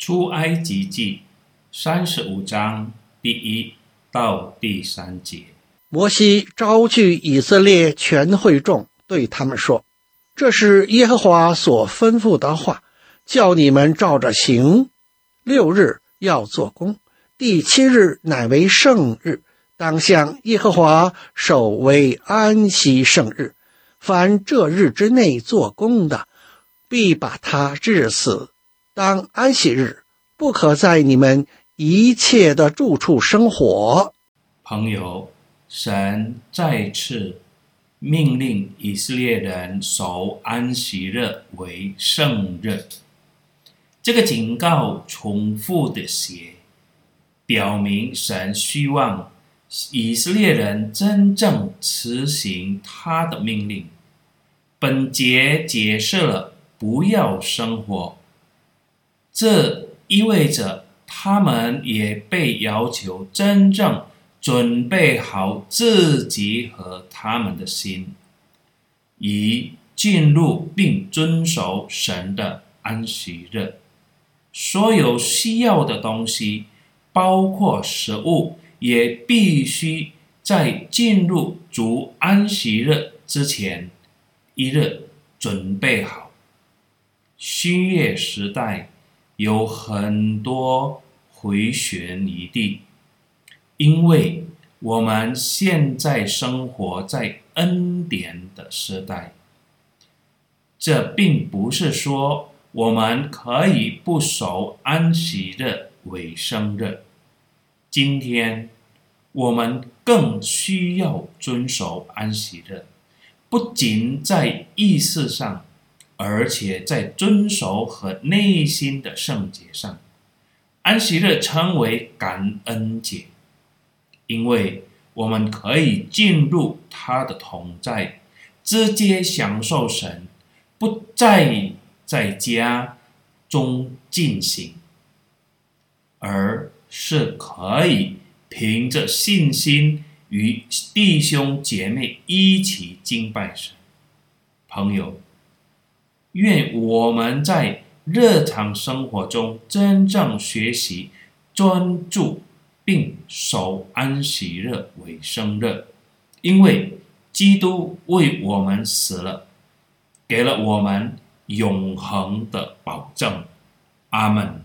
出埃及记三十五章第一到第三节。摩西招聚以色列全会众，对他们说：“这是耶和华所吩咐的话，叫你们照着行。六日要做工，第七日乃为圣日，当向耶和华守为安息圣日。凡这日之内做工的，必把他治死。当安息日，不可在你们一切的住处生火。”朋友。神再次命令以色列人守安息日为圣日，这个警告重复的写，表明神希望以色列人真正执行他的命令。本节解释了不要生火，这意味着他们也被要求真正。准备好自己和他们的心，以进入并遵守神的安息日。所有需要的东西，包括食物，也必须在进入主安息日之前一日准备好。新月时代有很多回旋余地。因为我们现在生活在恩典的时代，这并不是说我们可以不守安息日为生日。今天我们更需要遵守安息日，不仅在意识上，而且在遵守和内心的圣洁上。安息日称为感恩节。因为我们可以进入他的同在，直接享受神，不再在家中进行，而是可以凭着信心与弟兄姐妹一起敬拜神。朋友，愿我们在日常生活中真正学习专注。并守安息日为生日，因为基督为我们死了，给了我们永恒的保证。阿门。